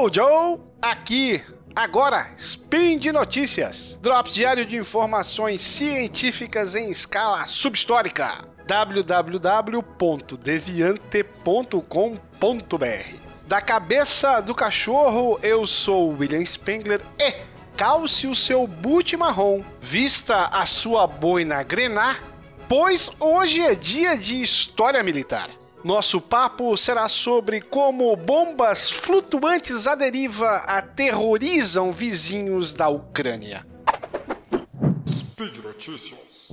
Sou Joe, aqui Agora, Spin de Notícias. Drops diário de informações científicas em escala subhistórica. www.deviante.com.br Da cabeça do cachorro, eu sou William Spengler e calce o seu boot marrom, vista a sua boina grenar, pois hoje é dia de história militar. Nosso papo será sobre como bombas flutuantes à deriva aterrorizam vizinhos da Ucrânia. Speed Notícias.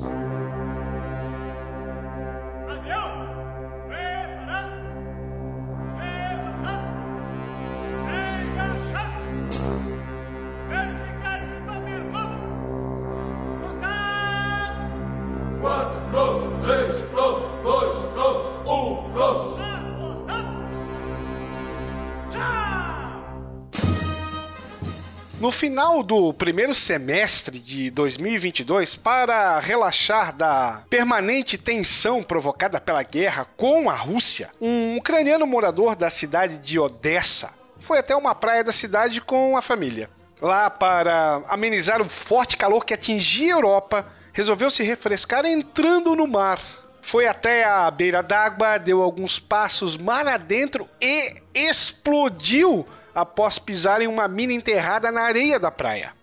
No final do primeiro semestre de 2022, para relaxar da permanente tensão provocada pela guerra com a Rússia, um ucraniano morador da cidade de Odessa foi até uma praia da cidade com a família. Lá, para amenizar o forte calor que atingia a Europa, resolveu se refrescar entrando no mar. Foi até a beira d'água, deu alguns passos mar adentro e explodiu após pisar em uma mina enterrada na areia da praia.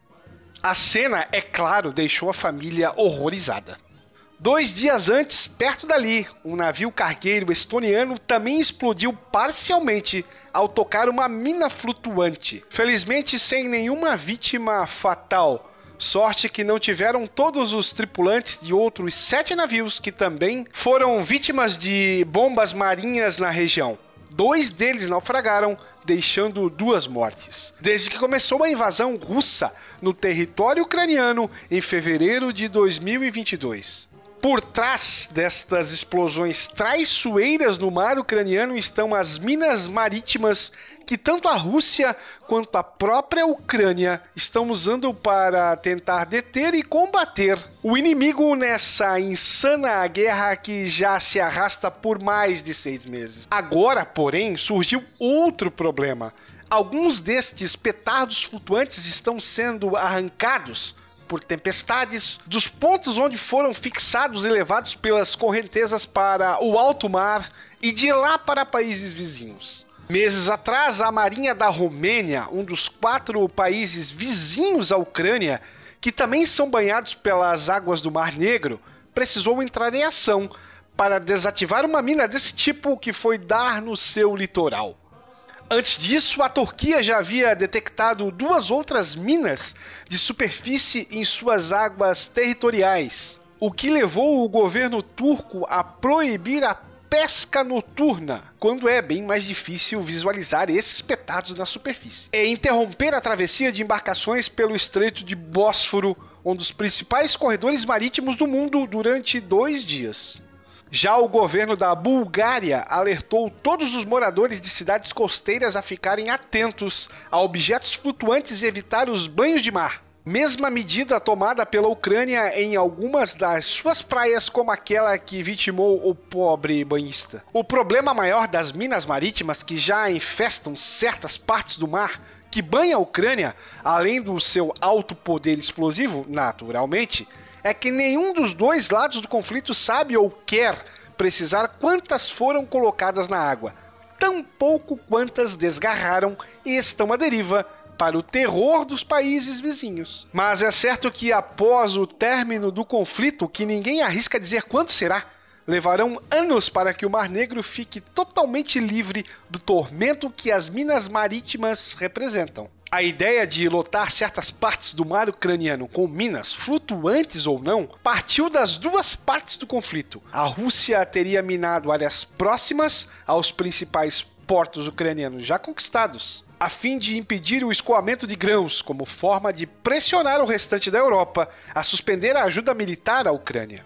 A cena, é claro, deixou a família horrorizada. Dois dias antes, perto dali, um navio cargueiro estoniano também explodiu parcialmente ao tocar uma mina flutuante. Felizmente, sem nenhuma vítima fatal. Sorte que não tiveram todos os tripulantes de outros sete navios que também foram vítimas de bombas marinhas na região. Dois deles naufragaram, deixando duas mortes. Desde que começou a invasão russa no território ucraniano em fevereiro de 2022. Por trás destas explosões traiçoeiras no mar ucraniano estão as minas marítimas que tanto a Rússia quanto a própria Ucrânia estão usando para tentar deter e combater o inimigo nessa insana guerra que já se arrasta por mais de seis meses. Agora, porém, surgiu outro problema. Alguns destes petardos flutuantes estão sendo arrancados por tempestades dos pontos onde foram fixados e levados pelas correntezas para o alto mar e de lá para países vizinhos. Meses atrás, a Marinha da Romênia, um dos quatro países vizinhos à Ucrânia, que também são banhados pelas águas do Mar Negro, precisou entrar em ação para desativar uma mina desse tipo que foi dar no seu litoral. Antes disso, a Turquia já havia detectado duas outras minas de superfície em suas águas territoriais, o que levou o governo turco a proibir a pesca noturna, quando é bem mais difícil visualizar esses petados na superfície. É interromper a travessia de embarcações pelo Estreito de Bósforo, um dos principais corredores marítimos do mundo, durante dois dias. Já o governo da Bulgária alertou todos os moradores de cidades costeiras a ficarem atentos a objetos flutuantes e evitar os banhos de mar. Mesma medida tomada pela Ucrânia em algumas das suas praias, como aquela que vitimou o pobre banhista. O problema maior das minas marítimas que já infestam certas partes do mar que banha a Ucrânia, além do seu alto poder explosivo, naturalmente, é que nenhum dos dois lados do conflito sabe ou quer precisar quantas foram colocadas na água, tampouco quantas desgarraram e estão à deriva para o terror dos países vizinhos. Mas é certo que após o término do conflito, que ninguém arrisca dizer quanto será, levarão anos para que o Mar Negro fique totalmente livre do tormento que as minas marítimas representam. A ideia de lotar certas partes do mar ucraniano com minas, flutuantes ou não, partiu das duas partes do conflito. A Rússia teria minado áreas próximas aos principais portos ucranianos já conquistados, a fim de impedir o escoamento de grãos, como forma de pressionar o restante da Europa a suspender a ajuda militar à Ucrânia.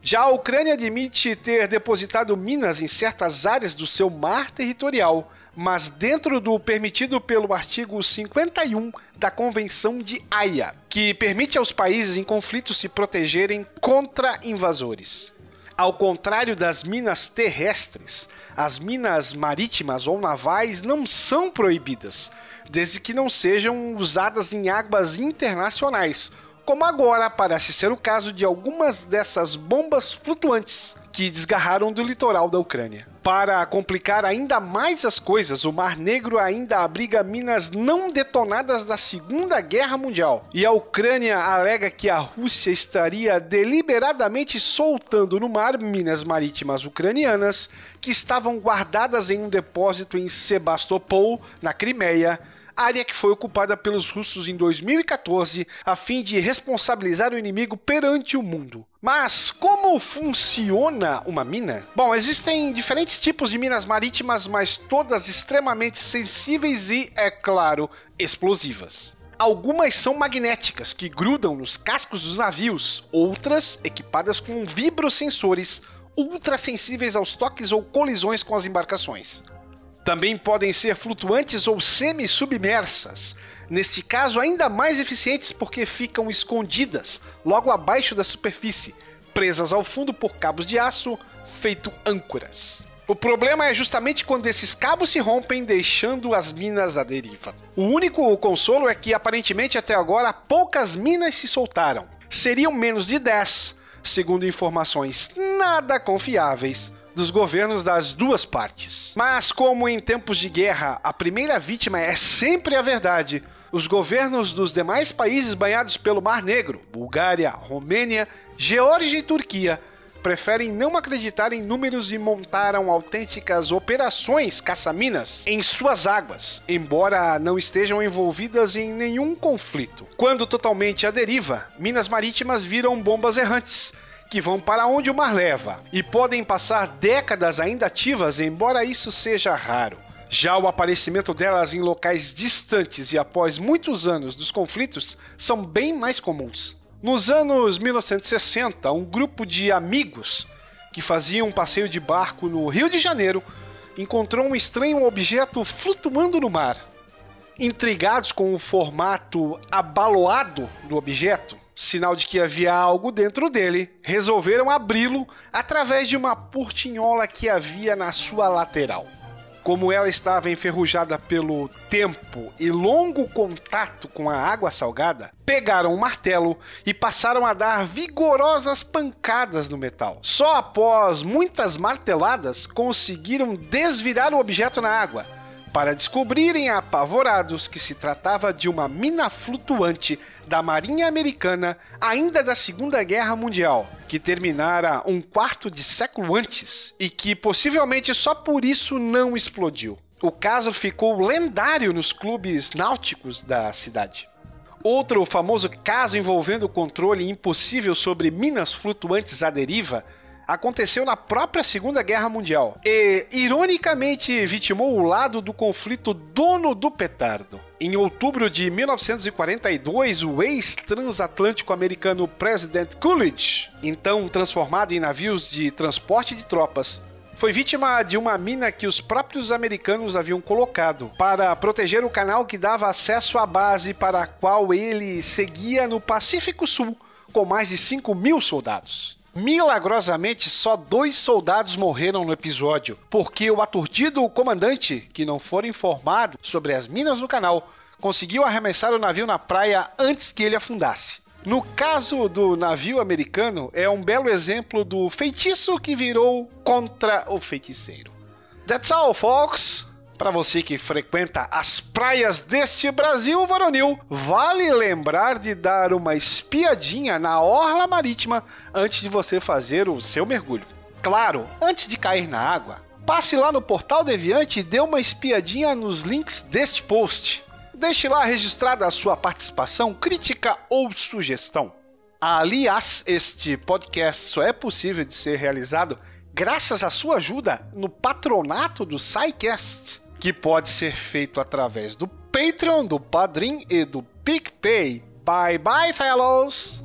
Já a Ucrânia admite ter depositado minas em certas áreas do seu mar territorial, mas dentro do permitido pelo artigo 51 da Convenção de Haia, que permite aos países em conflito se protegerem contra invasores. Ao contrário das minas terrestres, as minas marítimas ou navais não são proibidas, desde que não sejam usadas em águas internacionais, como agora parece ser o caso de algumas dessas bombas flutuantes que desgarraram do litoral da Ucrânia. Para complicar ainda mais as coisas, o Mar Negro ainda abriga minas não detonadas da Segunda Guerra Mundial. E a Ucrânia alega que a Rússia estaria deliberadamente soltando no mar minas marítimas ucranianas que estavam guardadas em um depósito em Sebastopol, na Crimeia, área que foi ocupada pelos russos em 2014 a fim de responsabilizar o inimigo perante o mundo. Mas como funciona uma mina? Bom, existem diferentes tipos de minas marítimas, mas todas extremamente sensíveis e, é claro, explosivas. Algumas são magnéticas, que grudam nos cascos dos navios, outras equipadas com vibrosensores ultra sensíveis aos toques ou colisões com as embarcações. Também podem ser flutuantes ou semi-submersas. Neste caso, ainda mais eficientes porque ficam escondidas logo abaixo da superfície, presas ao fundo por cabos de aço feito âncoras. O problema é justamente quando esses cabos se rompem, deixando as minas à deriva. O único consolo é que aparentemente até agora poucas minas se soltaram. Seriam menos de 10, segundo informações nada confiáveis dos governos das duas partes. Mas, como em tempos de guerra a primeira vítima é sempre a verdade, os governos dos demais países banhados pelo Mar Negro, Bulgária, Romênia, Geórgia e Turquia, preferem não acreditar em números e montaram autênticas operações caça-minas em suas águas, embora não estejam envolvidas em nenhum conflito. Quando totalmente à deriva, minas marítimas viram bombas errantes que vão para onde o mar leva e podem passar décadas ainda ativas, embora isso seja raro. Já o aparecimento delas em locais distantes e após muitos anos dos conflitos são bem mais comuns. Nos anos 1960, um grupo de amigos que faziam um passeio de barco no Rio de Janeiro encontrou um estranho objeto flutuando no mar. Intrigados com o formato abaloado do objeto, sinal de que havia algo dentro dele, resolveram abri-lo através de uma portinhola que havia na sua lateral. Como ela estava enferrujada pelo tempo e longo contato com a água salgada, pegaram um martelo e passaram a dar vigorosas pancadas no metal. Só após muitas marteladas conseguiram desvirar o objeto na água, para descobrirem apavorados que se tratava de uma mina flutuante da Marinha Americana ainda da Segunda Guerra Mundial, que terminara um quarto de século antes e que possivelmente só por isso não explodiu. O caso ficou lendário nos clubes náuticos da cidade. Outro famoso caso envolvendo o controle impossível sobre minas flutuantes à deriva aconteceu na própria Segunda Guerra Mundial e, ironicamente, vitimou o lado do conflito dono do petardo. Em outubro de 1942, o ex-transatlântico americano President Coolidge, então transformado em navios de transporte de tropas, foi vítima de uma mina que os próprios americanos haviam colocado para proteger o canal que dava acesso à base para a qual ele seguia no Pacífico Sul, com mais de 5 mil soldados. Milagrosamente, só dois soldados morreram no episódio, porque o aturdido comandante, que não fora informado sobre as minas no canal, conseguiu arremessar o navio na praia antes que ele afundasse. No caso do navio americano, é um belo exemplo do feitiço que virou contra o feiticeiro. That's all, folks! Para você que frequenta as praias deste Brasil varonil, vale lembrar de dar uma espiadinha na orla marítima antes de você fazer o seu mergulho. Claro, antes de cair na água, passe lá no Portal Deviante e dê uma espiadinha nos links deste post. Deixe lá registrada a sua participação, crítica ou sugestão. Aliás, este podcast só é possível de ser realizado graças à sua ajuda no patronato do SciCast que pode ser feito através do Patreon, do Padrim e do PicPay. Bye bye, fellows!